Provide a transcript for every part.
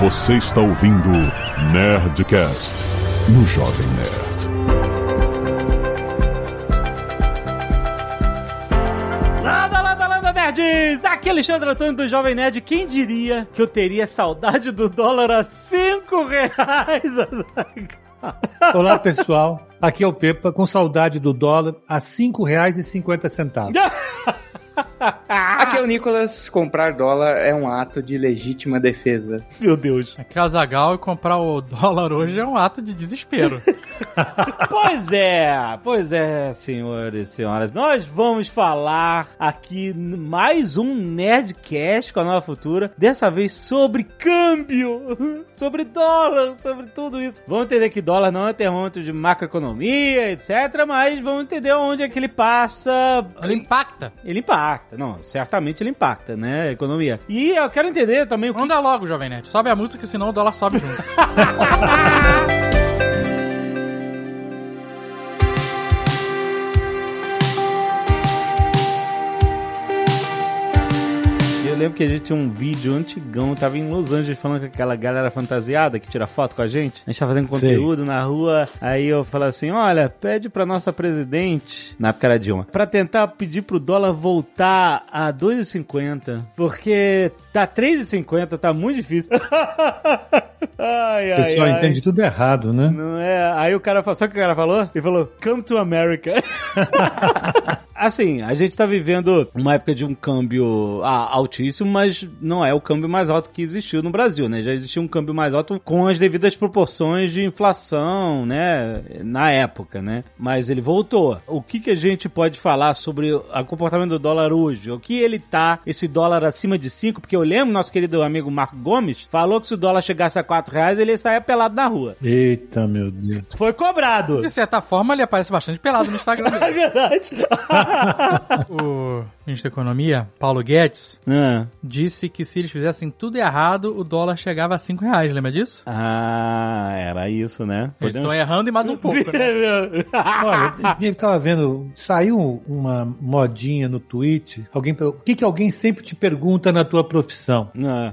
Você está ouvindo Nerdcast no Jovem Nerd. Landa, landa, landa, nerds! Aqui é Alexandre Antônio do Jovem Nerd. Quem diria que eu teria saudade do dólar a 5 reais? Olá, pessoal. Aqui é o Pepa, com saudade do dólar a R$ 5,50. Aqui é o Nicolas, comprar dólar é um ato de legítima defesa. Meu Deus. Aqui é o Zagal e comprar o dólar hoje é um ato de desespero. Pois é, pois é, senhores e senhoras. Nós vamos falar aqui mais um Nerdcast com a Nova Futura. Dessa vez sobre câmbio, sobre dólar, sobre tudo isso. Vamos entender que dólar não é termômetro de macroeconomia, etc. Mas vamos entender onde é que ele passa. Ele impacta. Ele impacta, não, certamente ele impacta, né, a economia. E eu quero entender também o que... Anda logo, Jovem Nerd. Sobe a música, senão o dólar sobe junto. lembro que a gente tinha um vídeo antigão, tava em Los Angeles falando com aquela galera fantasiada que tira foto com a gente. A gente tava fazendo conteúdo na rua, aí eu falei assim, olha, pede pra nossa presidente, na época era Dilma, pra tentar pedir pro dólar voltar a 2,50, porque tá 3,50, tá muito difícil. ai, O pessoal ai, ai. entende tudo errado, né? Não é? Aí o cara falou, sabe o que o cara falou? Ele falou, come to America. assim, a gente tá vivendo uma época de um câmbio ah, altíssimo, mas não é o câmbio mais alto que existiu no Brasil, né? Já existia um câmbio mais alto com as devidas proporções de inflação, né? Na época, né? Mas ele voltou. O que que a gente pode falar sobre o comportamento do dólar hoje? O que ele tá, esse dólar acima de 5? Porque eu lembro, nosso querido amigo Marco Gomes falou que se o dólar chegasse a 4 reais, ele saia pelado na rua. Eita, meu Deus. Foi cobrado. De certa forma, ele aparece bastante pelado no Instagram É verdade. O ministro da Economia, Paulo Guedes, Ah. disse que se eles fizessem tudo errado, o dólar chegava a 5 reais. Lembra disso? Ah, era isso, né? Eles estão errando e mais um pouco, né? Olha, eu tava vendo, saiu uma modinha no tweet, alguém, o que que alguém sempre te pergunta na tua profissão?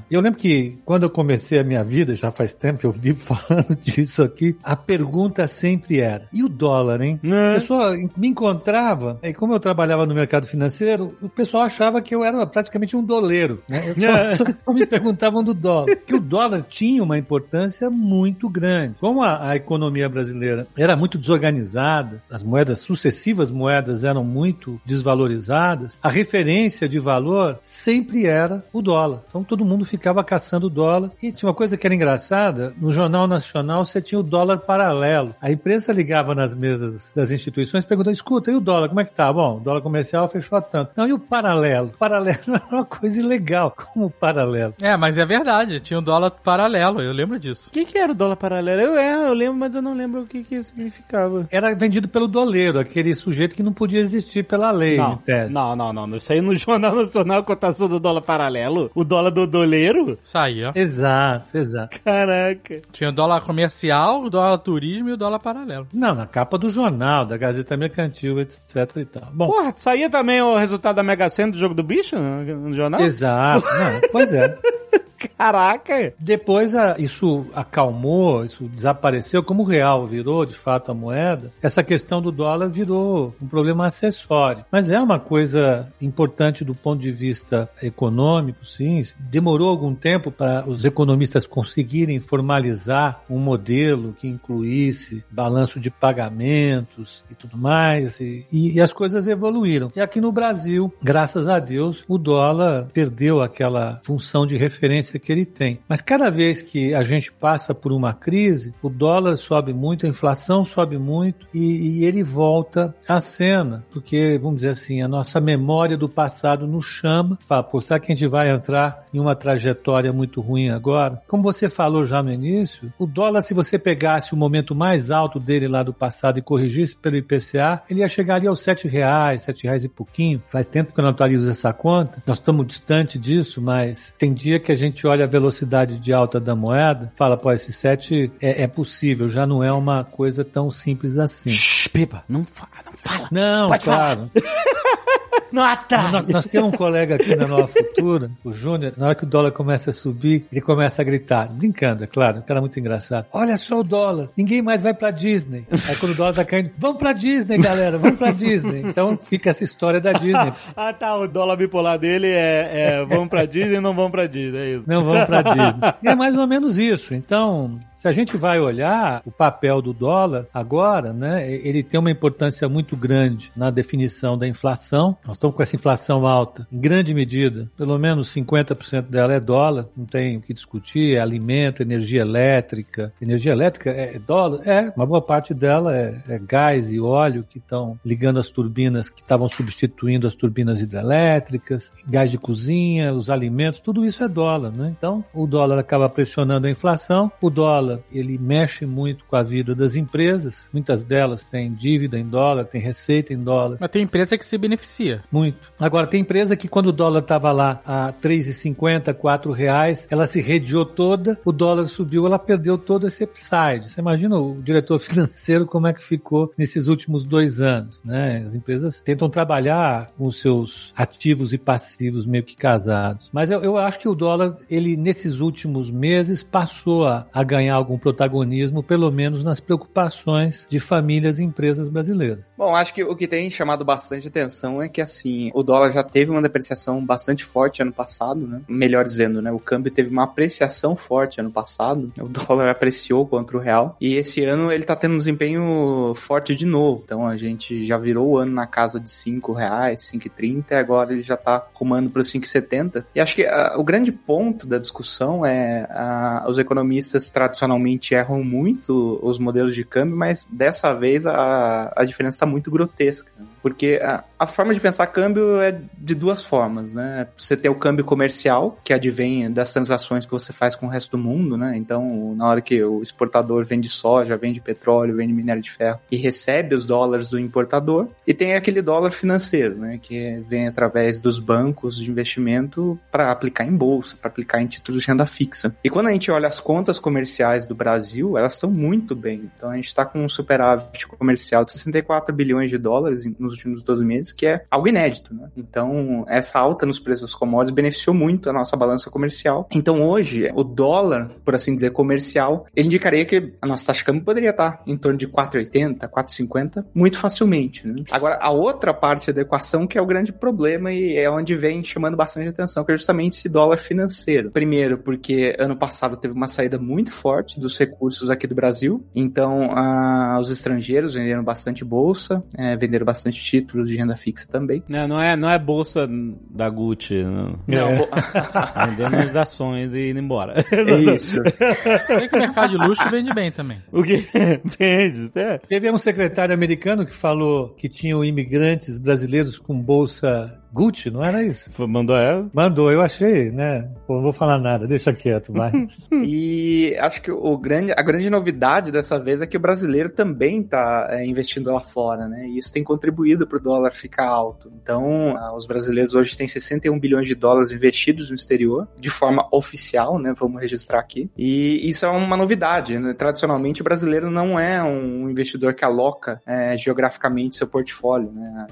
E Eu lembro que quando eu comecei a minha vida, já faz tempo que eu vivo falando disso aqui, a pergunta sempre era: e o dólar, hein? É. A pessoa me encontrava, e como eu trabalhava no mercado financeiro, o pessoal achava que eu era praticamente um doleiro, né? É. só, só me perguntavam do dólar. Que o dólar tinha uma importância muito grande. Como a, a economia brasileira era muito desorganizada, as moedas, sucessivas moedas eram muito desvalorizadas, a referência de valor sempre era o dólar. Então todo mundo ficava caçando dólar. E tinha uma coisa que era engraçada, no Jornal Nacional você tinha o dólar paralelo. A imprensa ligava nas mesas das instituições perguntando, escuta, e o dólar, como é que tá? Bom, o dólar comercial fechou a tanto. Não, e o paralelo? O paralelo era uma coisa ilegal. Como o paralelo? É, mas é verdade. Tinha um dólar paralelo, eu lembro disso. O que, que era o dólar paralelo? Eu, é, eu lembro, mas eu não lembro o que, que significava. Era vendido pelo doleiro, aquele sujeito que não podia existir pela lei, Não, não, não, não. Isso aí no Jornal Nacional, cotação do dólar paralelo. O dólar do doleiro? Ó. Exato, exato. Caraca. Tinha o dólar comercial, o dólar turismo e o dólar paralelo. Não, na capa do jornal, da Gazeta Mercantil, etc e tal. Bom, Porra, saía também o resultado da Mega Sena do jogo do bicho no, jornal? exato. Não, pois é. Caraca. Depois a- isso acalmou, isso desapareceu, como o real virou de fato a moeda, essa questão do dólar virou um problema acessório. Mas é uma coisa importante do ponto de vista econômico, sim. Demorou algum tempo para os economistas conseguirem formalizar um modelo que incluísse balanço de pagamentos e tudo mais, e, e- e as coisas evoluíram. E aqui no Brasil, graças a Deus, o dólar perdeu aquela função de referência que ele tem. Mas cada vez que a gente passa por uma crise, o dólar sobe muito, a inflação sobe muito e, e ele volta à cena, porque, vamos dizer assim, a nossa memória do passado nos chama, pô, será que a gente vai entrar em uma trajetória muito ruim agora? Como você falou já no início, o dólar, se você pegasse o momento mais alto dele lá do passado e corrigisse pelo IPCA, ele ia chegar ali aos sete reais, sete reais e pouquinho. Faz tempo que eu não atualizo essa conta, nós estamos distante disso, mas tem dia que a gente olha a velocidade de alta da moeda, fala, pô, esse 7 é, é possível, já não é uma coisa tão simples assim. Shhh, Pipa, não fala, não fala. Não, Pode claro. Não atrai. Nós, nós temos um colega aqui na Nova Futura, o Júnior, na hora que o dólar começa a subir, ele começa a gritar, brincando, é claro, um cara muito engraçado. Olha só o dólar, ninguém mais vai pra Disney. Aí quando o dólar tá caindo, vamos pra Disney, galera, vamos pra Disney. Então fica essa história da Disney. ah, tá. O dólar bipolar dele é, é vamos pra Disney e não vamos pra Disney. É isso. Não vamos pra Disney. E é mais ou menos isso. Então, se a gente vai olhar o papel do dólar agora, né, ele tem uma importância muito grande na definição da inflação. Nós estamos com essa inflação alta, em grande medida, pelo menos 50% dela é dólar, não tem o que discutir, é alimento, energia elétrica. Energia elétrica é dólar? É, uma boa parte dela é, é gás e óleo que estão ligando as turbinas que estavam substituindo as turbinas hidrelétricas, gás de cozinha, os alimentos, tudo isso é dólar, né? Então, o dólar acaba pressionando a inflação, o dólar dólar, ele mexe muito com a vida das empresas. Muitas delas têm dívida em dólar, tem receita em dólar. Mas tem empresa que se beneficia. Muito. Agora, tem empresa que quando o dólar estava lá a 3,50, 4 reais, ela se rediou toda, o dólar subiu, ela perdeu todo esse upside. Você imagina o diretor financeiro como é que ficou nesses últimos dois anos, né? As empresas tentam trabalhar com os seus ativos e passivos meio que casados. Mas eu, eu acho que o dólar, ele nesses últimos meses passou a, a ganhar algum protagonismo, pelo menos nas preocupações de famílias e empresas brasileiras. Bom, acho que o que tem chamado bastante atenção é que, assim, o dólar já teve uma depreciação bastante forte ano passado, né? Melhor dizendo, né? O câmbio teve uma apreciação forte ano passado. O dólar apreciou contra o real. E esse ano ele tá tendo um desempenho forte de novo. Então a gente já virou o ano na casa de 5 reais, 5,30 e agora ele já tá rumando para os 5,70. E acho que uh, o grande ponto da discussão é uh, os economistas tradicionais tradicionalmente erram muito os modelos de câmbio, mas dessa vez a, a diferença está muito grotesca. Porque a, a, forma de pensar câmbio é de duas formas, né? Você tem o câmbio comercial, que advém das transações que você faz com o resto do mundo, né? Então, na hora que o exportador vende soja, vende petróleo, vende minério de ferro e recebe os dólares do importador, e tem aquele dólar financeiro, né? Que vem através dos bancos de investimento para aplicar em bolsa, para aplicar em títulos de renda fixa. E quando a gente olha as contas comerciais do Brasil, elas estão muito bem. Então, a gente está com um superávit comercial de 64 bilhões de dólares nos últimos 12 meses, que é algo inédito, né? Então, essa alta nos preços dos commodities beneficiou muito a nossa balança comercial. Então, hoje, o dólar, por assim dizer, comercial, ele indicaria que a nossa taxa de câmbio poderia estar em torno de 4,80, 4,50 muito facilmente, né? Agora, a outra parte da equação que é o grande problema e é onde vem chamando bastante atenção, que é justamente esse dólar financeiro. Primeiro, porque ano passado teve uma saída muito forte dos recursos aqui do Brasil, então ah, os estrangeiros venderam bastante bolsa, é, venderam bastante títulos de renda fixa também. Não, não é, não é bolsa da Gucci. Não. Não, é. Ações e indo embora. É isso. Tem que o mercado de luxo vende bem também. O que? Vende, é. Teve um secretário americano que falou que tinham imigrantes brasileiros com bolsa Gucci, não era isso? Mandou ela? Mandou, eu achei, né? Pô, não vou falar nada, deixa quieto, vai. e acho que o grande, a grande novidade dessa vez é que o brasileiro também está é, investindo lá fora, né? E isso tem contribuído para o dólar ficar alto. Então, os brasileiros hoje têm 61 bilhões de dólares investidos no exterior, de forma oficial, né? Vamos registrar aqui. E isso é uma novidade, né? Tradicionalmente, o brasileiro não é um investidor que aloca é, geograficamente seu portfólio, né?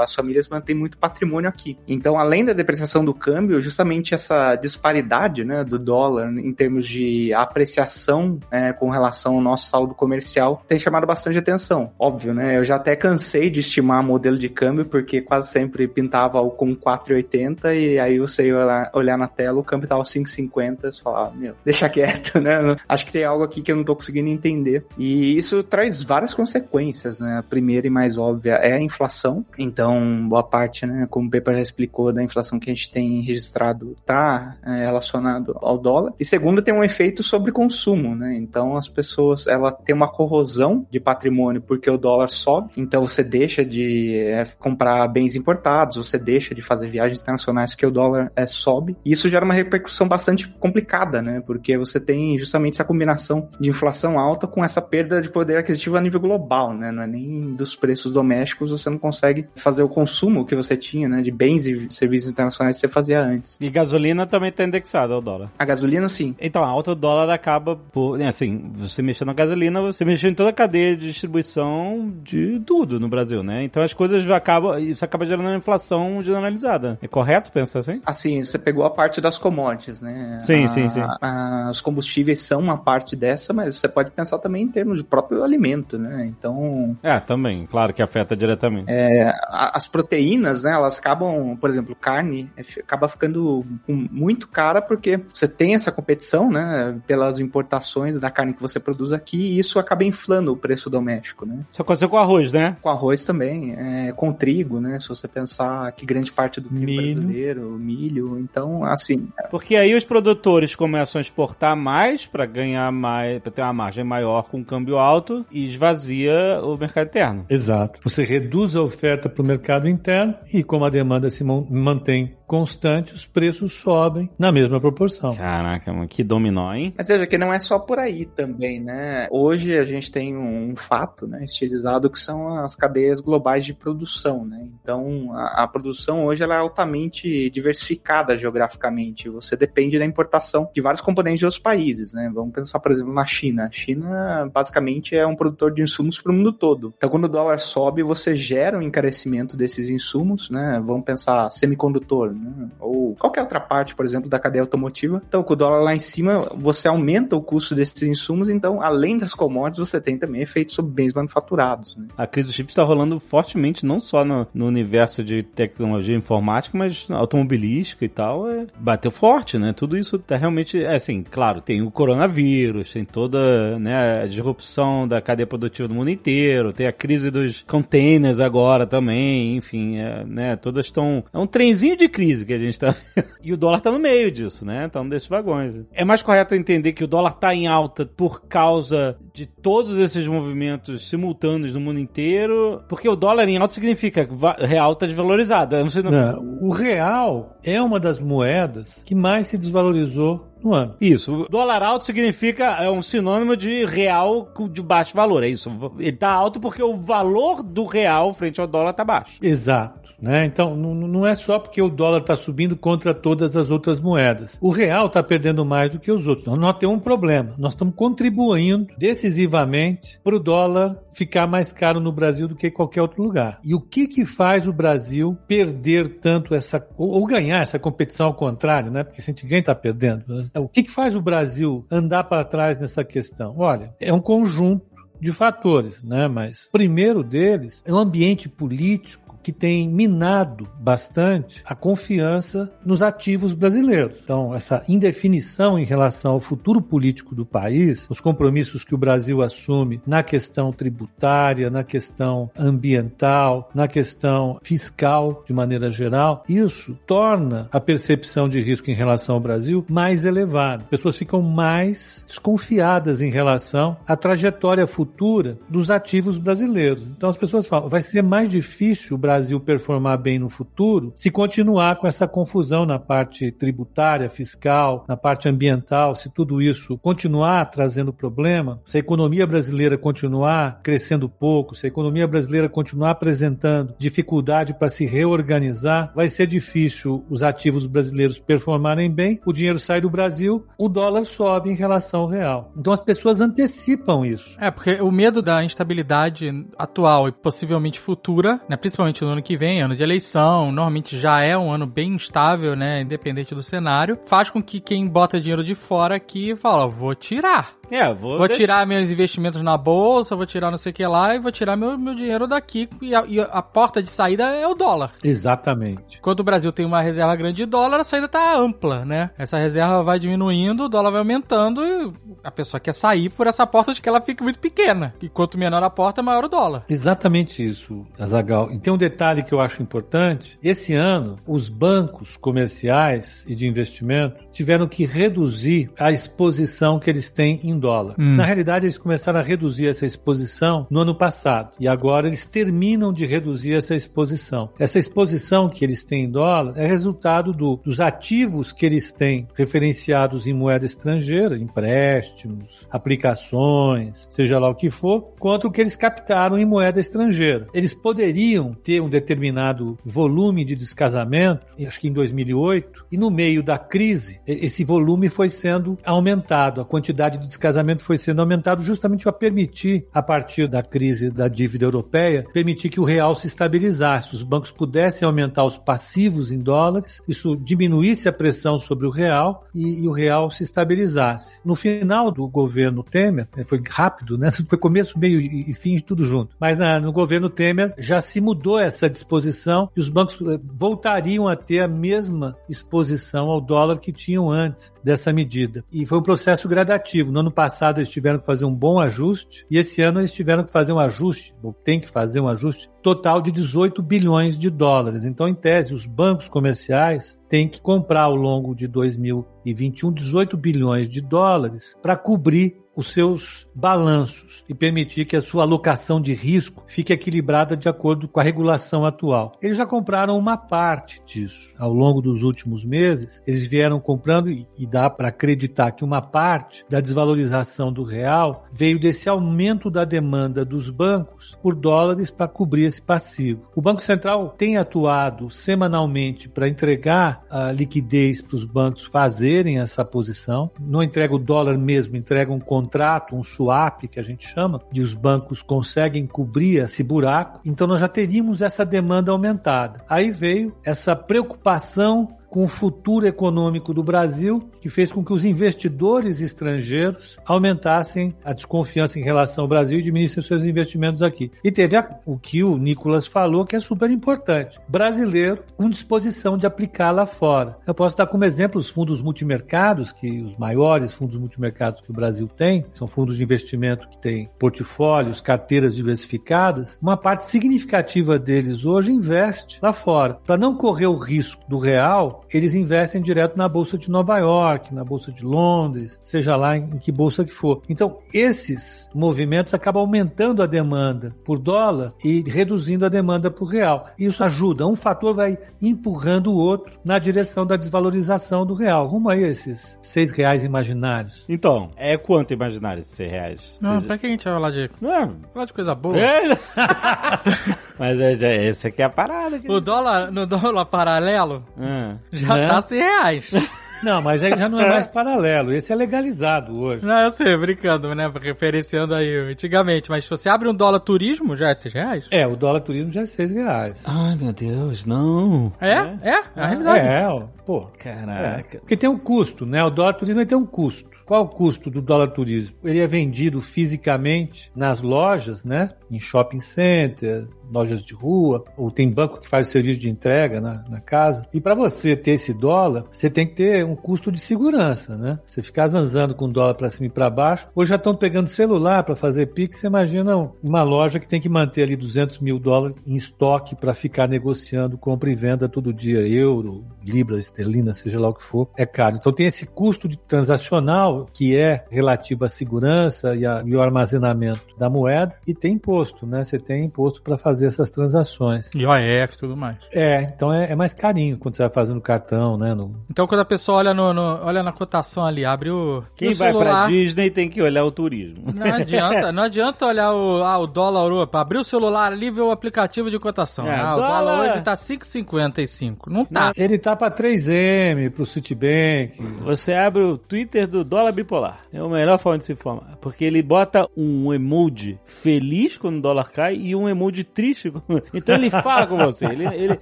As famílias mantêm muito patrimônio patrimônio aqui. Então, além da depreciação do câmbio, justamente essa disparidade né, do dólar em termos de apreciação é, com relação ao nosso saldo comercial tem chamado bastante atenção. Óbvio, né? Eu já até cansei de estimar modelo de câmbio, porque quase sempre pintava o com 4,80 e aí você ia olhar, olhar na tela, o câmbio tava 5,50 e falava, meu, deixa quieto, né? Acho que tem algo aqui que eu não tô conseguindo entender. E isso traz várias consequências, né? A primeira e mais óbvia é a inflação. Então, boa parte, né? Como o Pepa já explicou, da inflação que a gente tem registrado está é, relacionado ao dólar. E segundo, tem um efeito sobre consumo, né? Então as pessoas, ela tem uma corrosão de patrimônio porque o dólar sobe, então você deixa de é, comprar bens importados, você deixa de fazer viagens internacionais porque o dólar é, sobe. E isso gera uma repercussão bastante complicada, né? Porque você tem justamente essa combinação de inflação alta com essa perda de poder aquisitivo a nível global, né? Não é nem dos preços domésticos, você não consegue fazer o consumo que você tinha tinha, né? De bens e serviços internacionais que você fazia antes. E gasolina também tá indexada ao dólar. A gasolina, sim. Então, a alta do dólar acaba por. né, Assim, você mexendo na gasolina, você mexeu em toda a cadeia de distribuição de tudo no Brasil, né? Então as coisas já acabam. Isso acaba gerando uma inflação generalizada. É correto pensar assim? Assim, você pegou a parte das commodities, né? Sim, A- sim, sim. a- os combustíveis são uma parte dessa, mas você pode pensar também em termos de próprio alimento, né? Então, É, também. Claro que afeta diretamente. é, as proteínas, né? Elas acabam, por exemplo, carne é, acaba ficando muito cara porque você tem essa competição, né? Pelas importações da carne que você produz aqui e isso acaba inflando o preço doméstico, né? Isso aconteceu com arroz, né? Com arroz também, é, com trigo, né? Se você pensar que grande parte do trigo Milho. brasileiro, milho, então, assim, Porque aí os produtores começam a exportar mais pra ganhar mais, pra ter uma margem maior com câmbio alto e esvazia o mercado interno. Exato. Você reduz a oferta para o mercado interno e, como a demanda se mantém constante, os preços sobem na mesma proporção. Caraca, mano, que dominó, hein? Mas veja que não é só por aí também, né? Hoje a gente tem um fato, né, estilizado que são as cadeias globais de produção, né? Então a, a produção hoje ela é altamente diversificada geograficamente. Você depende da importação de vários componentes de outros países, né? Vamos pensar, por exemplo, na China. A China basicamente é um produtor de insumos para o mundo todo. Então quando o dólar sobe, você gera um encarecimento desses insumos, né? Vamos pensar semicondutor, né? Ou qualquer outra parte, por exemplo, da cadeia automotiva. Então, com o dólar lá em cima, você aumenta o custo desses insumos. Então, além das commodities, você tem também efeitos sobre bens manufaturados. Né? A crise dos chips está rolando fortemente, não só no, no universo de tecnologia informática, mas automobilística e tal. É, bateu forte, né? Tudo isso tá realmente. É assim, claro, tem o coronavírus, tem toda né, a disrupção da cadeia produtiva do mundo inteiro, tem a crise dos containers agora também, enfim, é, né? Todas estão. É um trenzinho de crise que a gente tá. e o dólar tá no meio disso, né? Tá um desses vagões. É mais correto entender que o dólar tá em alta por causa de todos esses movimentos simultâneos no mundo inteiro, porque o dólar em alta significa real tá desvalorizado. Não não- Não, o real é uma das moedas que mais se desvalorizou no ano. Isso, o dólar alto significa, é um sinônimo de real com- de baixo valor, é isso. Ele tá alto porque o valor do real frente ao dólar tá baixo. Exato. Né? Então, não, é só porque o dólar está subindo contra todas as outras moedas. O real está perdendo mais do que os outros. Nós, nós temos um problema. Nós estamos contribuindo decisivamente para o dólar ficar mais caro no Brasil do que em qualquer outro lugar. E o que, que faz o Brasil perder tanto essa. ou, ou ganhar essa competição ao contrário, né? Porque se ganha, está perdendo. né? O que, que faz o Brasil andar para trás nessa questão? Olha, é um conjunto de fatores, né? Mas primeiro deles é o ambiente político que tem minado bastante a confiança nos ativos brasileiros. Então, essa indefinição em relação ao futuro político do país, os compromissos que o Brasil assume na questão tributária, na questão ambiental, na questão fiscal, de maneira geral, isso torna a percepção de risco em relação ao Brasil mais elevada. Pessoas ficam mais desconfiadas em relação à trajetória futura dos ativos brasileiros. Então as pessoas falam, vai ser mais difícil o Brasil performar bem no futuro se continuar com essa confusão na parte tributária, fiscal, na parte ambiental, se tudo isso continuar trazendo problema, se a economia brasileira continuar crescendo pouco, se a economia brasileira continuar apresentando dificuldade para se reorganizar, vai ser difícil os ativos brasileiros performarem bem, o dinheiro sai do Brasil, o dólar sobe em relação ao real. Então as pessoas antecipam isso. É, porque o medo da instabilidade atual e possivelmente futura, né, principalmente no ano que vem, ano de eleição, normalmente já é um ano bem instável, né, independente do cenário, faz com que quem bota dinheiro de fora aqui fala, vou tirar. É, vou, Vou deixar- tirar meus investimentos na bolsa, vou tirar não sei o que lá e vou tirar meu, meu dinheiro daqui. E a, e a porta de saída é o dólar. Exatamente. Quando o Brasil tem uma reserva grande de dólar, a saída tá ampla, né? Essa reserva vai diminuindo, o dólar vai aumentando e a pessoa quer sair por essa porta de que ela fica muito pequena. E quanto menor a porta, maior o dólar. Exatamente isso, Azagal. E tem um detalhe que eu acho importante. Esse ano, os bancos comerciais e de investimento tiveram que reduzir a exposição que eles têm em dólar. Hum. Na realidade, eles começaram a reduzir essa exposição no ano passado. E agora eles terminam de reduzir essa exposição. Essa exposição que eles têm em dólar é resultado do- dos ativos que eles têm referenciados em moeda estrangeira, empréstimos, aplicações, seja lá o que for, contra o que eles captaram em moeda estrangeira. Eles poderiam ter ter um determinado volume de descasamento, acho que em 2008, e no meio da crise, esse volume foi sendo aumentado, a quantidade de descasamento foi sendo aumentado justamente para permitir, a partir da crise da dívida europeia, permitir que o real se estabilizasse, os bancos pudessem aumentar os passivos em dólares, isso diminuísse a pressão sobre o real e, e o real se estabilizasse. No final do governo Temer, né, foi rápido, né? Foi começo, meio e fim de tudo junto. Mas na, no governo Temer já se mudou essa disposição e os bancos eh, voltariam a ter a mesma exposição ao dólar que tinham antes dessa medida. E foi um processo gradativo. No ano passado eles tiveram que fazer um bom ajuste e esse ano eles tiveram que fazer um ajuste, ou tem que fazer um ajuste total de 18 bilhões de dólares. Então, em tese, os bancos comerciais têm que comprar ao longo de 2021 18 bilhões de dólares para cobrir os seus balanços e permitir que a sua alocação de risco fique equilibrada de acordo com a regulação atual. Eles já compraram uma parte disso ao longo dos últimos meses. Eles vieram comprando e, dá para acreditar que uma parte da desvalorização do real veio desse aumento da demanda dos bancos por dólares para cobrir esse passivo. O Banco Central tem atuado semanalmente para entregar a liquidez para os bancos fazerem essa posição. Não entrega o dólar mesmo, entrega um contrato, um swap, que a gente chama, de os bancos conseguem cobrir esse buraco. Então nós já teríamos essa demanda aumentada. Aí veio essa preocupação com o futuro econômico do Brasil, que fez com que os investidores estrangeiros aumentassem a desconfiança em relação ao Brasil e diminuíssem seus investimentos aqui. E teve a, o que o Nicolas falou, que é super importante. Brasileiro com disposição de aplicar lá fora. Eu posso dar como exemplo os fundos multimercados, que os maiores fundos multimercados que o Brasil tem, são fundos de investimento que têm portfólios, carteiras diversificadas. Uma parte significativa deles hoje investe lá fora. Para não correr o risco do real, eles investem direto na bolsa de Nova York, na bolsa de Londres, seja lá em, que bolsa que for. Então, esses movimentos acabam aumentando a demanda por dólar e reduzindo a demanda por real. Isso ajuda, um fator vai empurrando o outro na direção da desvalorização do real. Rumo aí a esses seis reais imaginários. Então, é quanto imaginário esses seis reais? Não, Seja... pra que a gente vai falar de... Não é... Falar de coisa boa. É. Mas é, é, esse aqui é a parada. O dólar, no dólar paralelo, hum. já né? tá 100 reais. Não, mas aí já não é mais paralelo. Esse é legalizado hoje. Não, eu sei, brincando, né? Referenciando aí antigamente. Mas se você abre um dólar turismo, já é 6 reais? É, o dólar turismo já é 6 reais. Ai, meu Deus, não. É? É? É, é a realidade. É, pô. Caraca. É. Porque tem um custo, né? O dólar turismo tem um custo. Qual o custo do dólar turismo? Ele é vendido fisicamente nas lojas, né? Em shopping center, lojas de rua, ou tem banco que faz o serviço de entrega na, na casa. E para você ter esse dólar, você tem que ter um custo de segurança, né? Você ficar zanzando com o dólar para cima e para baixo. Hoje já estão pegando celular para fazer Pix. Você imagina uma loja que tem que manter ali 200 mil dólares em estoque para ficar negociando compra e venda todo dia, euro, libra, esterlina, seja lá o que for. É caro. Então tem esse custo de transacional que é relativo à segurança e, a, e ao armazenamento da moeda e tem imposto, né? Você tem imposto para fazer essas transações. E OEF e tudo mais. É, então é, é, mais carinho quando você vai fazendo cartão, né? No... Então quando a pessoa olha, no, no, olha na cotação ali, abre o. Quem vai celular, pra Disney tem que olhar o turismo. Não adianta, não adianta olhar o, ah, o dólar Europa. Abrir o celular ali e ver o aplicativo de cotação. É, ah, o dólar, dólar hoje tá 5,55. Não tá. Ele tá pra 3M, pro Citibank. Você abre o Twitter do dólar bipolar. É a melhor forma de se informar. Porque ele bota um emoji feliz quando o dólar cai e um emoji triste triste. Então ele fala com você, ele, ele,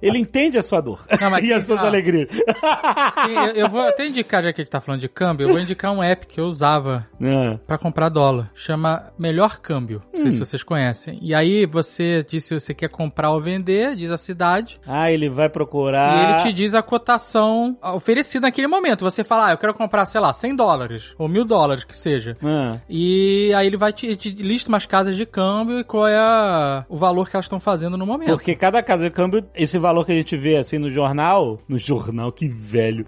ele entende a sua dor Não, e as suas alegrias. Eu, eu, vou até indicar, já que a gente tá falando de câmbio, eu vou indicar um app que eu usava é. para comprar dólar. Chama Melhor Câmbio. Não hum. sei se vocês conhecem. E aí você diz se você quer comprar ou vender, diz a cidade. Ah, ele vai procurar. E ele te diz a cotação oferecida naquele momento. Você fala, ah, eu quero comprar, sei lá, 100 dólares ou mil dólares que seja. Ah. E aí ele vai te, te lista umas casas de câmbio e qual é a, o valor que elas estão fazendo no momento. Porque cada casa de câmbio, esse valor que a gente vê assim no jornal, no jornal, que velho.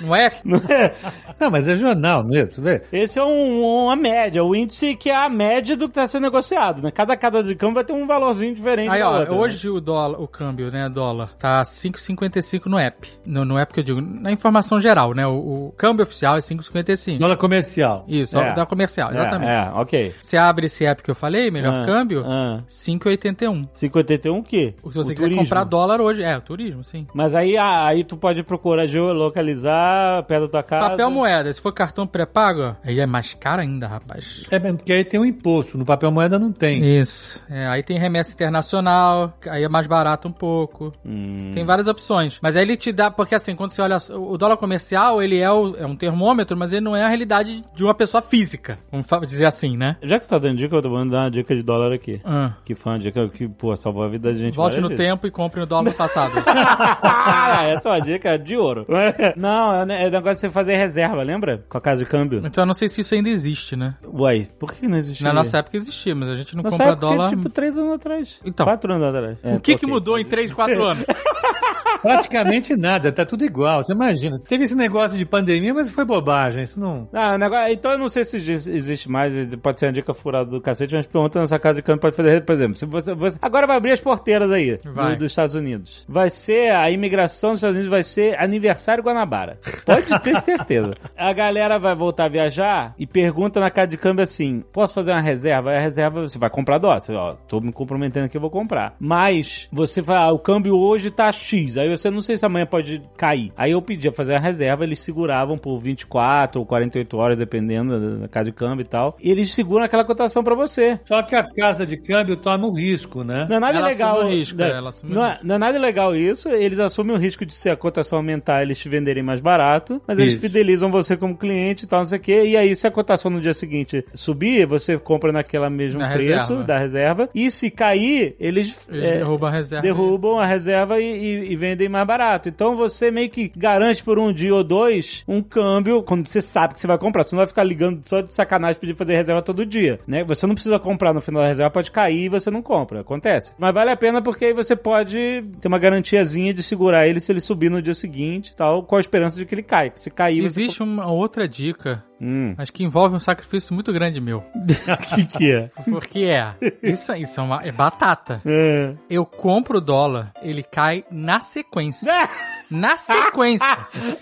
Não é? Não, é? não mas é jornal mesmo, vê? Esse é um, uma média, o índice que é a média do que está sendo negociado né? Cada cada de câmbio vai ter um valorzinho diferente. Aí, ó, outra, né? hoje o dólar, o câmbio, né, dólar, tá 5,55 no app. No, no app que eu digo, na informação geral, né? O, o câmbio oficial é 5,55. Dólar comercial. Isso, É. da comercial, exatamente. É, é, ok. Você abre esse app que eu falei, melhor Ah, câmbio, ah. 5,81. 51 o quê? Se você O quiser turismo. comprar dólar hoje, é, o turismo, sim. Mas aí, ah, aí tu pode procurar geolocalizar perto da tua casa. Papel moeda, se for cartão pré-pago, aí é mais caro ainda, rapaz. É mesmo, porque aí tem um imposto, no papel moeda não tem. Isso. É, aí tem remessa internacional, aí é mais barato um pouco. Hum. Tem várias opções. Mas aí ele te dá, porque assim, quando você olha, o dólar comercial, ele é, o- é um termômetro, mas ele não é a realidade de uma pessoa física. Vamos dizer assim, né? Já que você tá dando dica, eu tô mandando uma dica de dólar aqui. Ah. Que foi uma dica que, pô, salvou a vida da gente. Volte no vezes. tempo e compre o dólar passado. Ah, Essa é uma dica de ouro. Não, é é negócio de você fazer reserva, lembra? Com a casa de câmbio. então eu não sei se isso ainda existe, né? Uai, por que não existe? Na nossa época existia, mas a gente não Nossa compra época, dólar. tipo, três anos atrás. Então. Quatro anos atrás. É, o que que mudou em 3, 4 anos? Praticamente nada, tá tudo igual. Você imagina. Teve esse negócio de pandemia, mas foi bobagem. Isso não. Ah, o negócio, então eu não sei se existe- mais, pode ser uma dica furada do cacete, mas pergunta na sua casa de câmbio pode fazer, por exemplo, se você, você- agora vai abrir as porteiras aí do- dos Estados Unidos. Vai ser, a imigração dos Estados Unidos vai ser aniversário Guanabara. Pode ter certeza. A galera vai voltar a viajar e pergunta na casa de câmbio assim, posso fazer uma reserva? Aí a reserva, você vai comprar dólar. Você, ó, tô me comprometendo aqui, eu vou comprar. Mas, você vai, ah, o câmbio hoje tá X, aí você não sei se amanhã pode cair. Aí eu pedia fazer a reserva, eles seguravam por 24 ou 48 horas, dependendo da, casa de câmbio e tal. E eles seguram aquela cotação pra você. Só que a casa de câmbio toma um risco, né? Não é nada Ela legal. assume o risco, né? é, ela assume o não, é, não é nada legal isso. Eles assumem o risco de se a cotação aumentar, eles te venderem mais barato, mas eles Isso. fidelizam você como cliente e tal, não sei o quê. E aí, se a cotação no dia seguinte subir, você compra naquela mesmo Na preço reserva. da reserva. E se cair, eles, Eles é, derrubam a reserva. derrubam a reserva e, e- e vendem mais barato. Então você meio que garante por um dia ou dois um câmbio quando você sabe que você vai comprar. Você não vai ficar ligando só de sacanagem pedir fazer reserva todo dia, né? Você não precisa comprar no final da reserva, pode cair e você não compra. Acontece. Mas vale a pena porque aí você pode ter uma garantiazinha de segurar ele se ele subir no dia seguinte e tal, com a esperança de que ele caia. Se cair, você... Existe uma outra dica, Hum. mas que envolve um sacrifício muito grande meu. O que que é? Porque é, isso, isso é, uma, é batata. É. Eu compro o dólar, ele cai na sequência. Na sequência.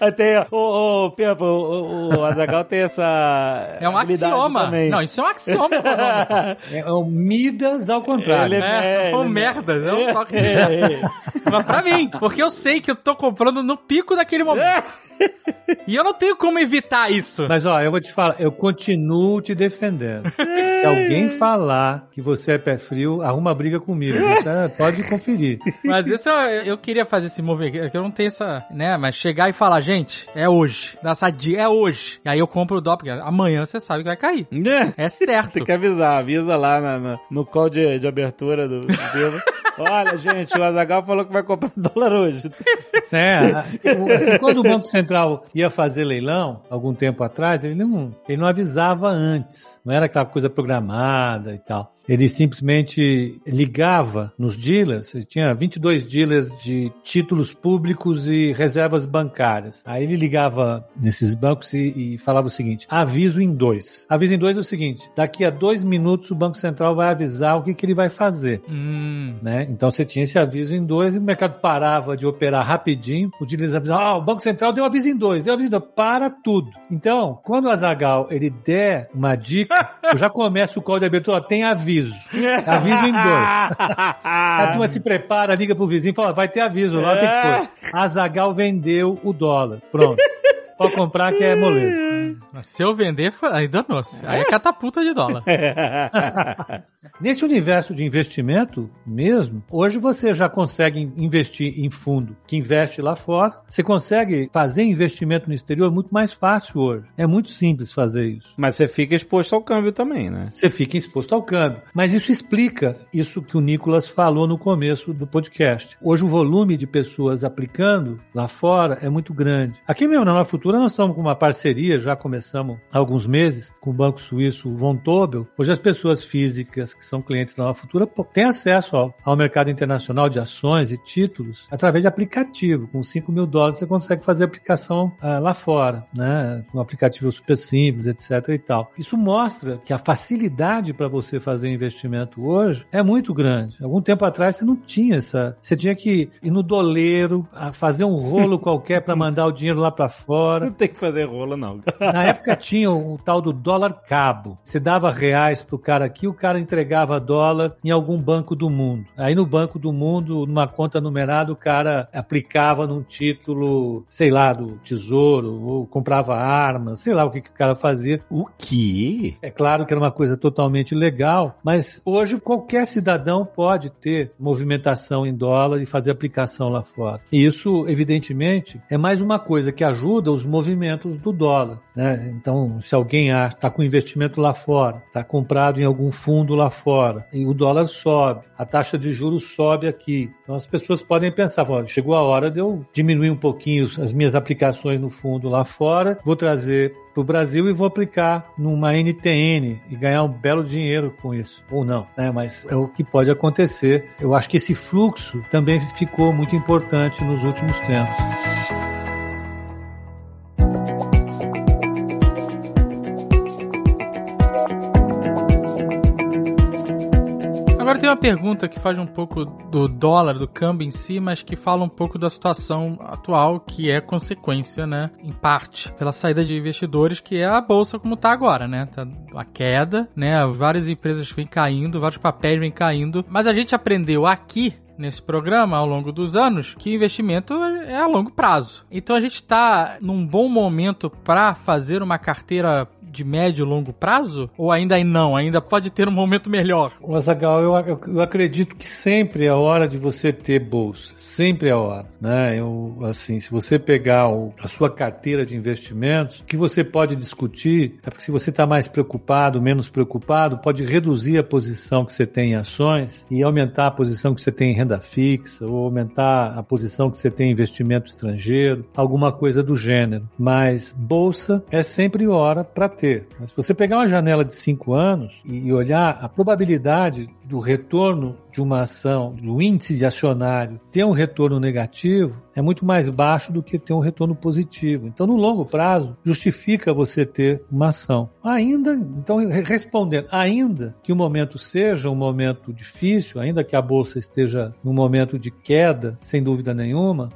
Até o, o, o, o, o Azagal tem essa. É um axioma. também. Não, isso é um axioma. É o Midas ao contrário. Ele É, É, ou ele- merda, é um toque de É. Mas pra mim, porque eu sei que eu tô comprando no pico daquele momento. E eu não tenho como evitar isso. Mas ó, eu vou te falar, eu continuo te defendendo. Se alguém falar que você é pé frio, arruma briga comigo. Tá? Pode conferir. Mas isso eu, eu queria fazer esse movimento, que eu não tenho essa, né? Mas chegar e falar, gente, é hoje. Dar essa dica, é hoje. E aí eu compro o dólar, porque amanhã você sabe que vai cair. É certo. Tem que avisar, avisa lá na- na- no call de, de abertura do, do dedo. Olha, gente, o Azagal falou que vai comprar dólar hoje. É, assim, quando o Banco Central ia fazer leilão, algum tempo atrás, ele não, ele não avisava antes. Não era aquela coisa programada e tal. Ele simplesmente ligava nos dealers, ele tinha 22 dealers de títulos públicos e reservas bancárias. Aí ele ligava nesses bancos e, e falava o seguinte: aviso em dois. Aviso em dois é o seguinte: daqui a dois minutos o Banco Central vai avisar o que, que ele vai fazer Hum. né? Então você tinha esse aviso em dois e o mercado parava de operar rapidinho. O dealers avisavam, ah, o Banco Central deu aviso em dois, deu aviso em dois, para tudo. Então, quando o Azagal ele der uma dica, eu já começo o call de abertura, ó, tem aviso. Aviso em dois. A turma se prepara, liga pro vizinho e fala, vai ter aviso lá, o que que foi? Azagal vendeu o dólar. Pronto. Pode comprar que é moleza. Se eu vender, aí danou-se. Aí é catapulta de dólar. Nesse universo de investimento mesmo, hoje você já consegue investir em fundo que investe lá fora. Você consegue fazer investimento no exterior muito mais fácil hoje. É muito simples fazer isso. Mas você fica exposto ao câmbio também, né? Você fica exposto ao câmbio. Mas isso explica isso que o Nicolas falou no começo do podcast. Hoje o volume de pessoas aplicando lá fora é muito grande. Aqui mesmo na Nova Futura Futura nós estamos com uma parceria, já começamos há alguns meses, com o banco suíço Von Tobel. Hoje as pessoas físicas que são clientes da Nova Futura têm acesso ao, ao mercado internacional de ações e títulos através de aplicativo. Com 5 mil dólares você consegue fazer aplicação ah, lá fora, né? Um aplicativo super simples, etc e tal. Isso mostra que a facilidade para você fazer investimento hoje é muito grande. Algum tempo atrás você não tinha essa. Você tinha que ir no doleiro, fazer um rolo qualquer para mandar o dinheiro lá para fora. Não tem que fazer rolo, não. Na época tinha o, tal do dólar cabo. Você dava reais pro cara aqui, o cara entregava dólar em algum banco do mundo. Aí no banco do mundo, numa conta numerada, o cara aplicava num título, sei lá, do tesouro, ou comprava armas, sei lá o que, que o cara fazia. O quê? É claro que era uma coisa totalmente legal, mas hoje qualquer cidadão pode ter movimentação em dólar e fazer aplicação lá fora. E isso, evidentemente, é mais uma coisa que ajuda os movimentos do dólar. Né? Então, se alguém está com investimento lá fora, está comprado em algum fundo lá fora, e o dólar sobe, a taxa de juros sobe aqui. Então, as pessoas podem pensar: chegou a hora de eu diminuir um pouquinho as minhas aplicações no fundo lá fora, vou trazer para o Brasil e vou aplicar numa NTN e ganhar um belo dinheiro com isso. Ou não, né? Mas é o que pode acontecer. Eu acho que esse fluxo também ficou muito importante nos últimos tempos. Pergunta que faz um pouco do dólar, do câmbio em si, mas que fala um pouco da situação atual, que é consequência, né, em parte, pela saída de investidores, que é a bolsa como tá agora, né? Tá a queda, né? Várias empresas vêm caindo, vários papéis vêm caindo, mas a gente aprendeu aqui nesse programa ao longo dos anos que investimento é a longo prazo. Então a gente está num bom momento para fazer uma carteira de médio e longo prazo? Ou ainda não? Ainda pode ter um momento melhor? Azagal, eu, eu, eu, acredito que sempre é hora de você ter bolsa. Sempre é hora, né? Eu, assim, se você pegar o, a sua carteira de investimentos, o que você pode discutir é porque se você está mais preocupado, menos preocupado, pode reduzir a posição que você tem em ações e aumentar a posição que você tem em renda fixa ou aumentar a posição que você tem em investimento estrangeiro, alguma coisa do gênero. Mas bolsa é sempre hora para Mas se você pegar uma janela de cinco anos e olhar a probabilidade do retorno de uma ação, do índice de acionário, ter um retorno negativo, é muito mais baixo do que ter um retorno positivo. Então, no longo prazo, justifica você ter uma ação. Ainda, então, respondendo, ainda que o momento seja um momento difícil, ainda que a bolsa esteja num momento de queda, sem dúvida nenhuma,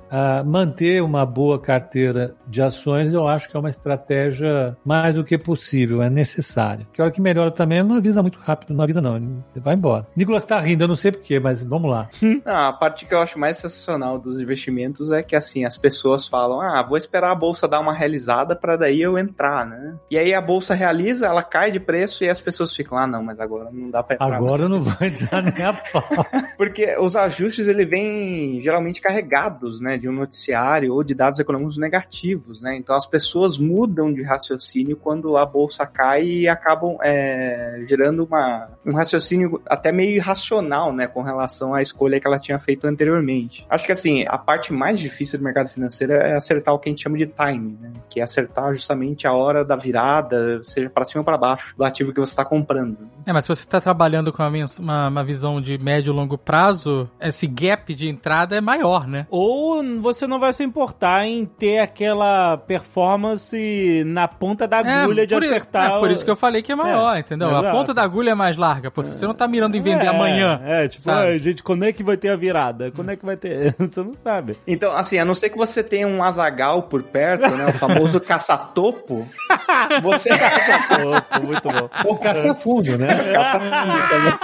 manter uma boa carteira de ações eu acho que é uma estratégia mais do que possível, é necessária. Que hora que melhora também, não avisa muito rápido, não avisa não, vai embora. Nicolas tá rindo, eu não sei porquê, mas vamos lá. Ah, a parte que eu acho mais sensacional dos investimentos é que assim, as pessoas falam: "Ah, vou esperar a bolsa dar uma realizada para daí eu entrar", né? E aí a bolsa realiza, ela cai de preço e as pessoas ficam: "Ah, não, mas agora não dá para entrar". Agora não vai entrar nem a pau. Porque os ajustes ele vêm geralmente carregados, né, de um noticiário ou de dados econômicos negativos, né? Então as pessoas mudam de raciocínio quando a bolsa cai e acabam é, gerando uma, um raciocínio até meio irracional, né, com relação à escolha que ela tinha feito anteriormente. Acho que assim, a parte mais difícil do mercado financeiro é acertar o que a gente chama de timing, né, que é acertar justamente a hora da virada, seja para cima ou para baixo, do ativo que você está comprando. É, mas se você está trabalhando com uma, uma visão de médio e longo prazo, esse gap de entrada é maior, né? Ou você não vai se importar em ter aquela performance na ponta da é, agulha é, de acertar. É, por isso que eu falei que é maior, é, entendeu? Exato. A ponta da agulha é mais larga, porque você não está mirando em vender é, amanhã. É, tipo, ah, gente, quando é que vai ter a virada? Quando é que vai ter? você não sabe. Então, assim, a não ser que você tenha um azagal por perto, né? O famoso caça-topo. você. caça-topo, muito bom. Ou caça-fundo, né? Caça-fundo também.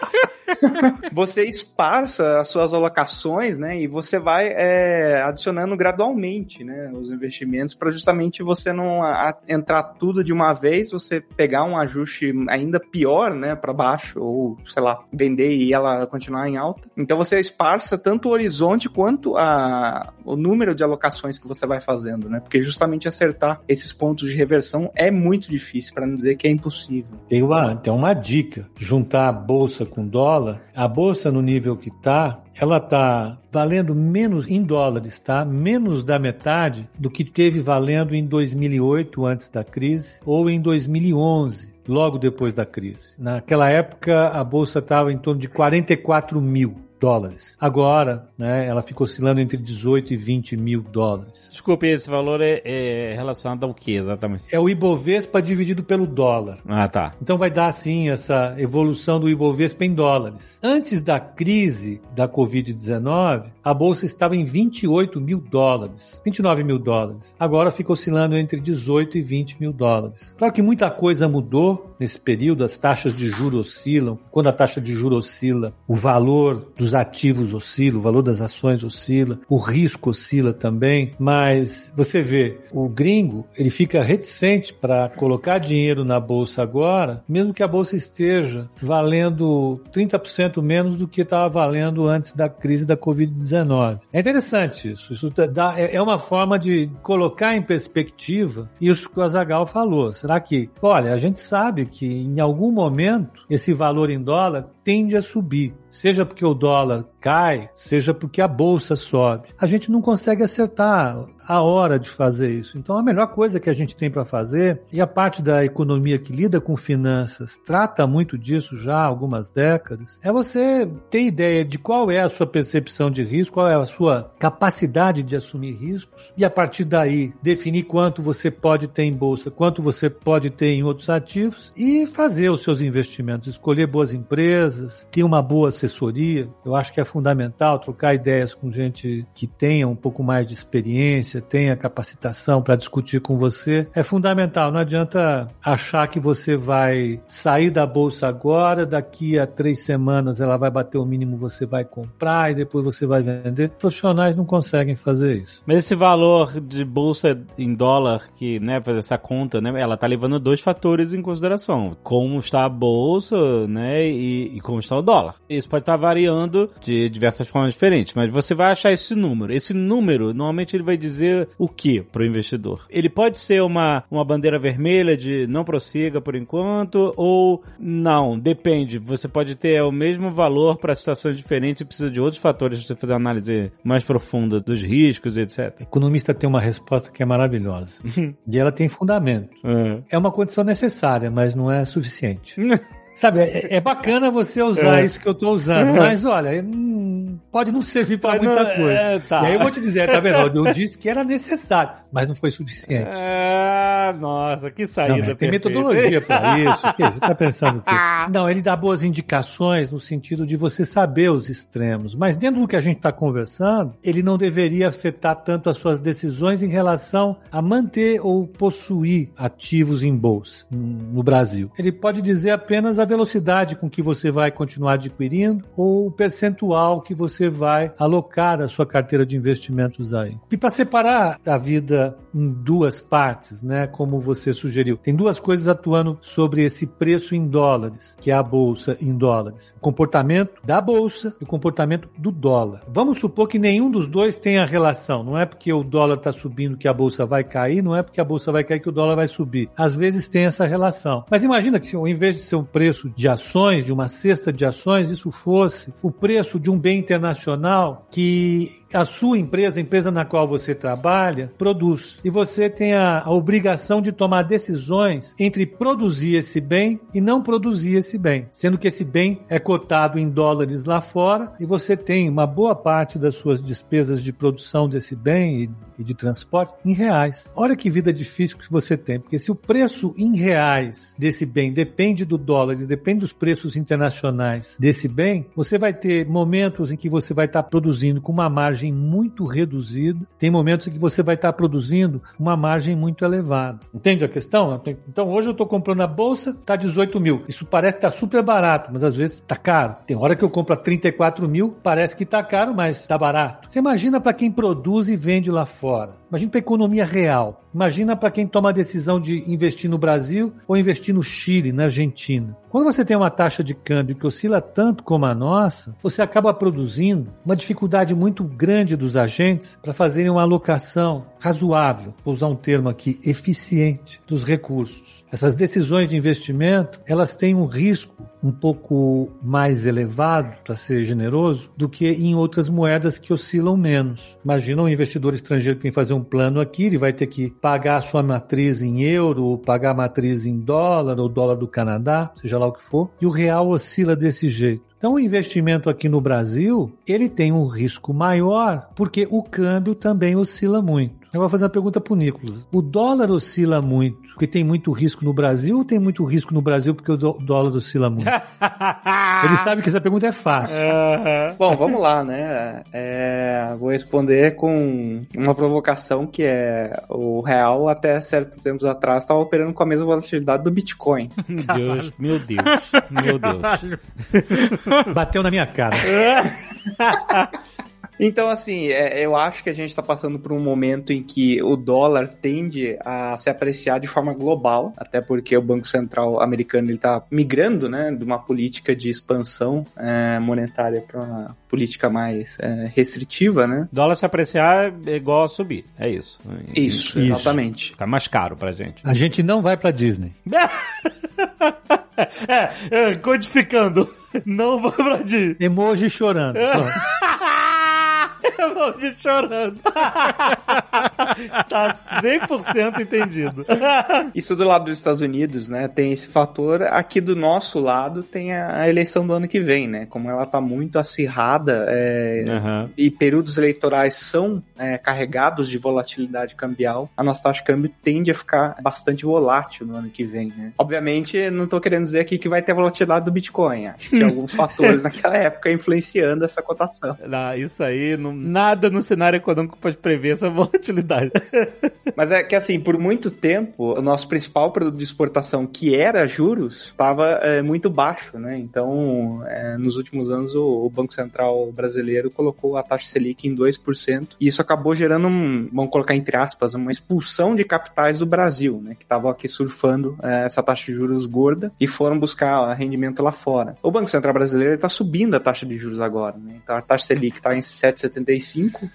você esparça as suas alocações, né? E você vai é, adicionando gradualmente, né? Os investimentos para justamente você não a, entrar tudo de uma vez, você pegar um ajuste ainda pior, né? Para baixo ou sei lá vender e ela continuar em alta. Então você esparça tanto o horizonte quanto a, o número de alocações que você vai fazendo, né? Porque justamente acertar esses pontos de reversão é muito difícil, para não dizer que é impossível. Tem uma, tem uma dica: juntar a bolsa com dólar dólar, a bolsa no nível que está, ela está valendo menos em dólares, tá? Menos da metade do que teve valendo em 2008 antes da crise ou em 2011 logo depois da crise. Naquela época a bolsa estava em torno de 44 mil dólares. Agora, né, ela fica oscilando entre 18 e 20 mil dólares. Desculpe, esse valor é, é relacionado ao que exatamente? É o Ibovespa dividido pelo dólar. Ah, tá. Então vai dar assim essa evolução do Ibovespa em dólares. Antes da crise da Covid-19, a bolsa estava em 28 mil dólares, 29 mil dólares. Agora fica oscilando entre 18 e 20 mil dólares. Claro que muita coisa mudou nesse período, as taxas de juros oscilam. Quando a taxa de juros oscila, o valor dos ativos oscila, o valor das ações oscila, o risco oscila também. Mas você vê, o gringo ele fica reticente para colocar dinheiro na bolsa agora, mesmo que a bolsa esteja valendo 30% menos do que estava valendo antes da crise da Covid-19. É interessante isso. Isso dá, é, é uma forma de colocar em perspectiva isso que o Azagal falou. Será que, olha, a gente sabe que em algum momento esse valor em dólar tende a subir, seja porque o dólar cai, seja porque a bolsa sobe. A gente não consegue acertar a hora de fazer isso. Então a melhor coisa que a gente tem para fazer, e a parte da economia que lida com finanças trata muito disso já há algumas décadas, é você ter ideia de qual é a sua percepção de risco, qual é a sua capacidade de assumir riscos, e a partir daí definir quanto você pode ter em bolsa, quanto você pode ter em outros ativos e fazer os seus investimentos, escolher boas empresas, ter uma boa assessoria. Eu acho que é fundamental trocar ideias com gente que tenha um pouco mais de experiência, tenha capacitação para discutir com você, é fundamental. Não adianta achar que você vai sair da bolsa agora, daqui a três semanas ela vai bater o mínimo, você vai comprar e depois você vai vender. Profissionais não conseguem fazer isso. Mas esse valor de bolsa em dólar, que, né, fazer essa conta, né, ela tá levando dois fatores em consideração. Como está a bolsa, né, e, e como está o dólar. Isso pode estar variando de diversas formas diferentes, mas você vai achar esse número. Esse número, normalmente ele vai dizer o que para o investidor? Ele pode ser uma, uma bandeira vermelha de não prossiga por enquanto, ou não, depende. Você pode ter o mesmo valor para situações diferentes e precisa de outros fatores para você fazer uma análise mais profunda dos riscos, etc. O economista tem uma resposta que é maravilhosa. e ela tem fundamento. É. é uma condição necessária, mas não é suficiente. Sabe, é, é, bacana você usar é. isso que eu tô usando, mas olha, hum, pode não servir para muita não, coisa. É, tá. E aí eu vou te dizer, tá vendo? Eu disse que era necessário, mas não foi suficiente. Ah, nossa, que saída não, Tem metodologia para isso. Você tá pensando o quê? Não, ele dá boas indicações no sentido de você saber os extremos, mas dentro do que a gente está conversando, ele não deveria afetar tanto as suas decisões em relação a manter ou possuir ativos em bolsa no Brasil. Ele pode dizer apenas a velocidade com que você vai continuar adquirindo ou o percentual que você vai alocar a sua carteira de investimentos aí. E para separar a vida em duas partes, né, como você sugeriu, tem duas coisas atuando sobre esse preço em dólares, que é a bolsa em dólares. O comportamento da bolsa e o comportamento do dólar. Vamos supor que nenhum dos dois tenha relação. Não é porque o dólar está subindo que a bolsa vai cair, não é porque a bolsa vai cair que o dólar vai subir. Às vezes tem essa relação. Mas imagina que ao invés de ser um preço preço de ações, de uma cesta de ações, isso fosse o preço de um bem internacional que a sua empresa, a empresa na qual você trabalha, produz. E você tem a, a, obrigação de tomar decisões entre produzir esse bem e não produzir esse bem. Sendo que esse bem é cotado em dólares lá fora e você tem uma boa parte das suas despesas de produção desse bem e, e de transporte em reais. Olha que vida difícil que você tem, porque se o preço em reais desse bem depende do dólar e depende dos preços internacionais desse bem, você vai ter momentos em que você vai estar produzindo com uma margem margem muito reduzida, tem momentos que você vai estar produzindo uma margem muito elevada. Entende a questão? Então hoje eu estou comprando a bolsa, está 18 mil. Isso parece que está super barato, mas às vezes está caro. Tem hora que eu compro a 34 mil, parece que está caro, mas está barato. Você imagina para quem produz e vende lá fora. Imagina para a economia real. Imagina para quem toma a decisão de investir no Brasil ou investir no Chile, na Argentina. Quando você tem uma taxa de câmbio que oscila tanto como a nossa, você acaba produzindo uma dificuldade muito grande dos agentes para fazerem uma alocação razoável, vou usar um termo aqui, eficiente dos recursos. Essas decisões de investimento, elas têm um risco um pouco mais elevado, para ser generoso, do que em outras moedas que oscilam menos. Imagina um investidor estrangeiro que vem fazer um plano aqui, ele vai ter que pagar a sua matriz em euro, pagar a matriz em dólar, ou dólar do Canadá, seja lá o que for, e o real oscila desse jeito. Então, o investimento aqui no Brasil, ele tem um risco maior, porque o câmbio também oscila muito. Eu vou fazer uma pergunta para o Nicolas. O dólar oscila muito porque tem muito risco no Brasil ou tem muito risco no Brasil porque o dólar oscila muito? Ele sabe que essa pergunta é fácil. Bom, vamos lá, né? É, vou responder com uma provocação que é o real até certos tempos atrás estava operando com a mesma volatilidade do Bitcoin. Deus, meu Deus, meu Deus. Bateu na minha cara. Então, assim, é, eu acho que a gente está passando por um momento em que o dólar tende a se apreciar de forma global, até porque o Banco Central americano está migrando, né, de uma política de expansão é, monetária para uma política mais é, restritiva, né? Dólar se apreciar é igual a subir, é isso. Isso, isso. exatamente. Fica mais caro pra gente. A gente não vai pra Disney. é, é, codificando. Não vou pra Disney. Emoji chorando. Emoji chorando. tá 100% entendido. Isso do lado dos Estados Unidos, né, tem esse fator. Aqui do nosso lado tem a eleição do ano que vem, né? Como ela tá muito acirrada é, uhum. e períodos eleitorais são é, carregados de volatilidade cambial, a nossa taxa de câmbio tende a ficar bastante volátil no ano que vem, né? Obviamente, não tô querendo dizer aqui que vai ter a volatilidade do Bitcoin. Acho que alguns fatores naquela época influenciando essa cotação. Não, isso aí não nada no cenário econômico pode prever essa volatilidade. Mas é que assim, por muito tempo, o nosso principal produto de exportação, que era juros, estava é, muito baixo, né? Então, é, nos últimos anos, o, o, Banco Central brasileiro colocou a taxa Selic em 2%, e isso acabou gerando, um, vamos colocar entre aspas, uma expulsão de capitais do Brasil, né? Que estavam aqui surfando é, essa taxa de juros gorda e foram buscar rendimento lá fora. O Banco Central brasileiro está subindo a taxa de juros agora, né? Então, a taxa Selic está em 7,75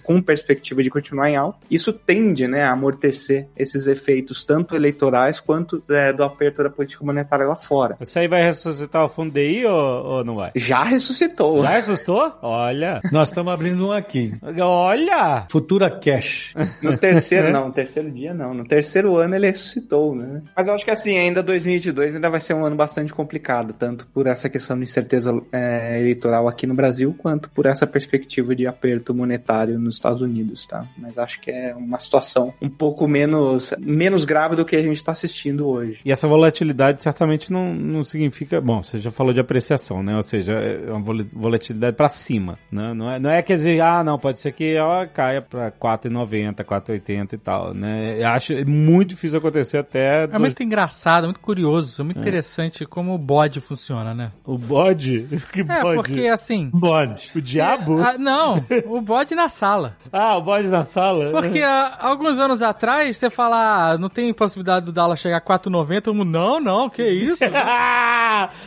com perspectiva de continuar em alta. Isso tende né, a amortecer esses efeitos, tanto eleitorais quanto é, do aperto da política monetária lá fora. Isso aí vai ressuscitar o fundo DI ou, ou não vai? Já ressuscitou. Já ressuscitou? Olha. Nós estamos abrindo um aqui. Olha! Futura Cash. No terceiro, não, no terceiro dia não. No terceiro ano ele ressuscitou, né? Mas eu acho que assim, ainda 2022 ainda vai ser um ano bastante complicado, tanto por essa questão de incerteza é, eleitoral aqui no Brasil, quanto por essa perspectiva de aperto monetário monetário nos Estados Unidos, tá? Mas acho que é uma situação um pouco menos, menos grave do que a gente está assistindo hoje. E essa volatilidade certamente não, não significa. Bom, você já falou de apreciação, né? Ou seja, é uma volatilidade para cima, né? Não é, não é quer dizer, ah, não, pode ser que ela caia para 4,90, 4,80 e tal, né? Eu acho muito difícil acontecer até. É dois... muito engraçado, muito curioso, muito é. interessante como o bode funciona, né? O bode? Que bode? É, porque assim. Bode. O diabo? Ah, não, o bode bode na sala. Ah, o bode na sala? Porque há alguns anos atrás, você fala, ah, não tem possibilidade do dólar chegar a 4,90, todo mundo, não, não, que isso? Agora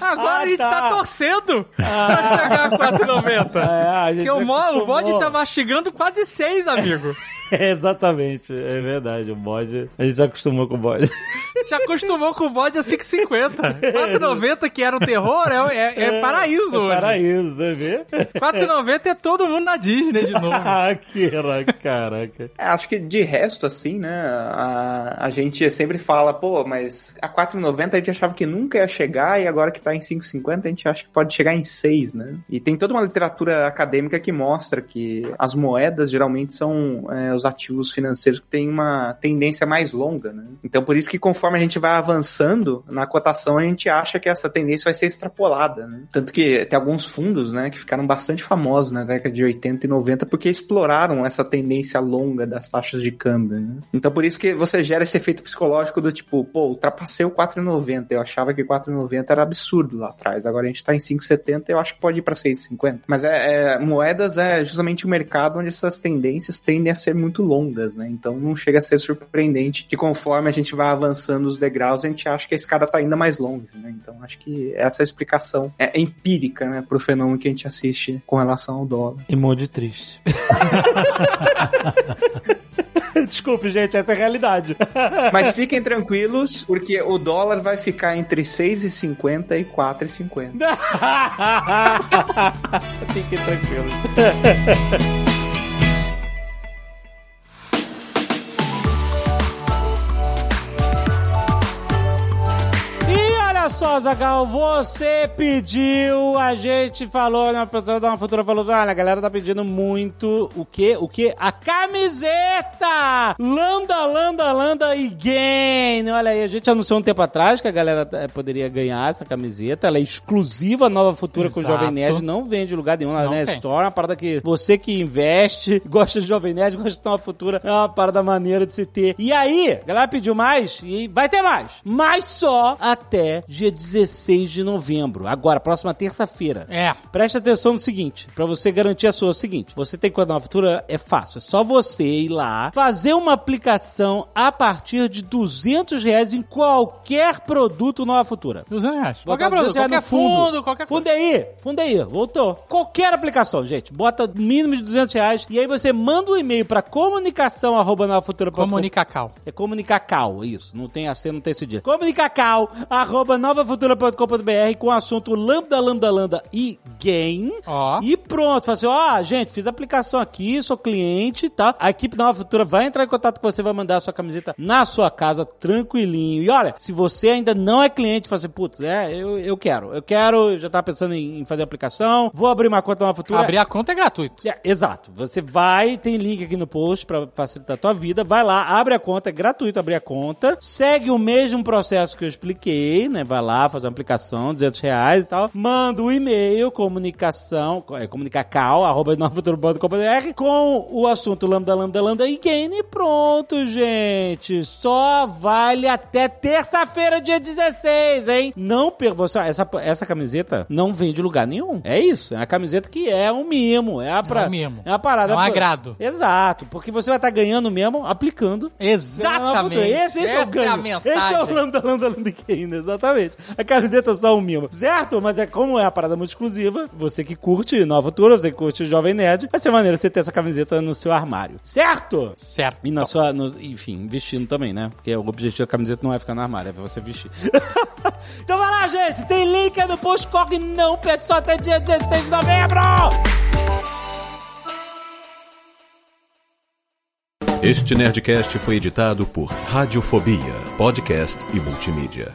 ah, a gente tá, tá torcendo ah. pra chegar a 4,90. É, Porque o, o bode tá mastigando quase 6, amigo. É, exatamente, é verdade. O bode. A gente se acostumou com o bode. Já acostumou com o bode a 5,50. 4,90 que era o terror é, é, é paraíso é. Paraíso, você vê? 4,90 é todo mundo na Disney de novo. ah, que caraca. É, acho que de resto, assim, né? A, a gente sempre fala, pô, mas a 4,90 a gente achava que nunca ia chegar e agora que tá em 5,50 a gente acha que pode chegar em 6, né? E tem toda uma literatura acadêmica que mostra que as moedas geralmente são é, os ativos financeiros que têm uma tendência mais longa, né? Então, por isso que conforme a gente vai avançando na cotação, a gente acha que essa tendência vai ser extrapolada, né? Tanto que tem alguns fundos, né, que ficaram bastante famosos na década de 80 e 90 porque exploraram essa tendência longa das taxas de câmbio, né? Então por isso que você gera esse efeito psicológico do tipo, pô, ultrapassei o 4,90, eu achava que 4,90 era absurdo lá atrás, agora a gente tá em 5,70, eu acho que pode ir para 6,50. Mas é, é, moedas é justamente o mercado onde essas tendências tendem a ser muito longas, né? Então não chega a ser surpreendente que conforme a gente vai avançando os degraus, a gente acha que a escada tá ainda mais longe, né? Então acho que essa explicação é empírica, né, pro fenômeno que a gente assiste com relação ao dólar. Emoji triste. Desculpe, gente, essa é a realidade. Mas fiquem tranquilos, porque o dólar vai ficar entre 6,50 e 4,50. fiquem tranquilos. Olha só, Zagal, você pediu, a gente falou, né, a pessoa da uma futura falou, olha, a galera tá pedindo muito o quê? O quê? A camiseta! Landa, landa, landa e gain! Olha aí, a gente anunciou um tempo atrás que a galera eh, poderia ganhar essa camiseta, ela é exclusiva Nova Futura Exato. com o Jovem Nerd, não vende em lugar nenhum na tem. Store, é uma parada que você que investe, gosta de Jovem Nerd, gosta de Nova Futura, é uma parada maneira de se ter. E aí, a galera pediu mais e vai ter mais, mas só até dia 16 de novembro, agora, próxima terça-feira. É. Preste atenção no seguinte, pra você garantir a sua, é o seguinte, você tem conta na futura, é fácil, é só você ir lá, fazer uma aplicação a partir de 200 reais em qualquer produto Nova Futura. 200 reais. Qualquer produto, 200 reais qualquer fundo. fundo, qualquer coisa. Fundo aí, fundo aí, voltou. Qualquer aplicação, gente, bota mínimo de 200 reais e aí você manda um e-mail pra comunicação arroba novafutura.com. Comunicacau. É comunicacal, isso. Não tem AC, não tem esse dia. Comunicacal, arroba novafutura.com.br com o assunto lambda, lambda, lambda e. Ó. E pronto. Fala assim, ó, gente, fiz a aplicação aqui, sou cliente tal. A equipe Nova Futura vai entrar em contato com você, vai mandar a sua camiseta na sua casa, tranquilinho. E olha, se você ainda não é cliente, fala assim, putz, é, eu, eu quero. Eu quero, já tava pensando em, em fazer a aplicação, vou abrir uma conta Nova Futura. Abrir a conta é gratuito. É, exato. Você vai, tem link aqui no post pra facilitar a tua vida. Vai lá, abre a conta, é gratuito abrir a conta. Segue o mesmo processo que eu expliquei, né? Vai lá, faz uma aplicação, 200 reais e tal. Manda o e-mail, comunicação, é, comunicacal, arroba novafuturo.com.br com o assunto lambda, lambda, lambda e gain e pronto, gente. Só vale até terça-feira, dia 16, hein? Não per... você, essa, essa camiseta não vem de lugar nenhum. É isso. É uma camiseta que é um mimo. É a pra... É um mimo. É uma parada. É um pra- agrado. Exato. Porque você vai estar ganhando mesmo aplicando. Exatamente. Esse, esse é o Essa ganho. é. Esse é o lambda, lambda, lambda gain, exatamente. A camiseta é só um mimo. Certo? Mas é como é a parada muito exclusiva, você que curte Nova Tour, você que curte Jovem Nerd, vai ser maneiro você ter essa camiseta no seu armário. Certo? Certo. E na sua, no- enfim, vestindo também, né? Porque o objetivo da camiseta não é ficar no armário, é você vestir. então vai lá, gente! Tem link aí no post, corre não, pede só até dia 16 de novembro! Este Nerdcast foi editado por Radiofobia, podcast e multimídia.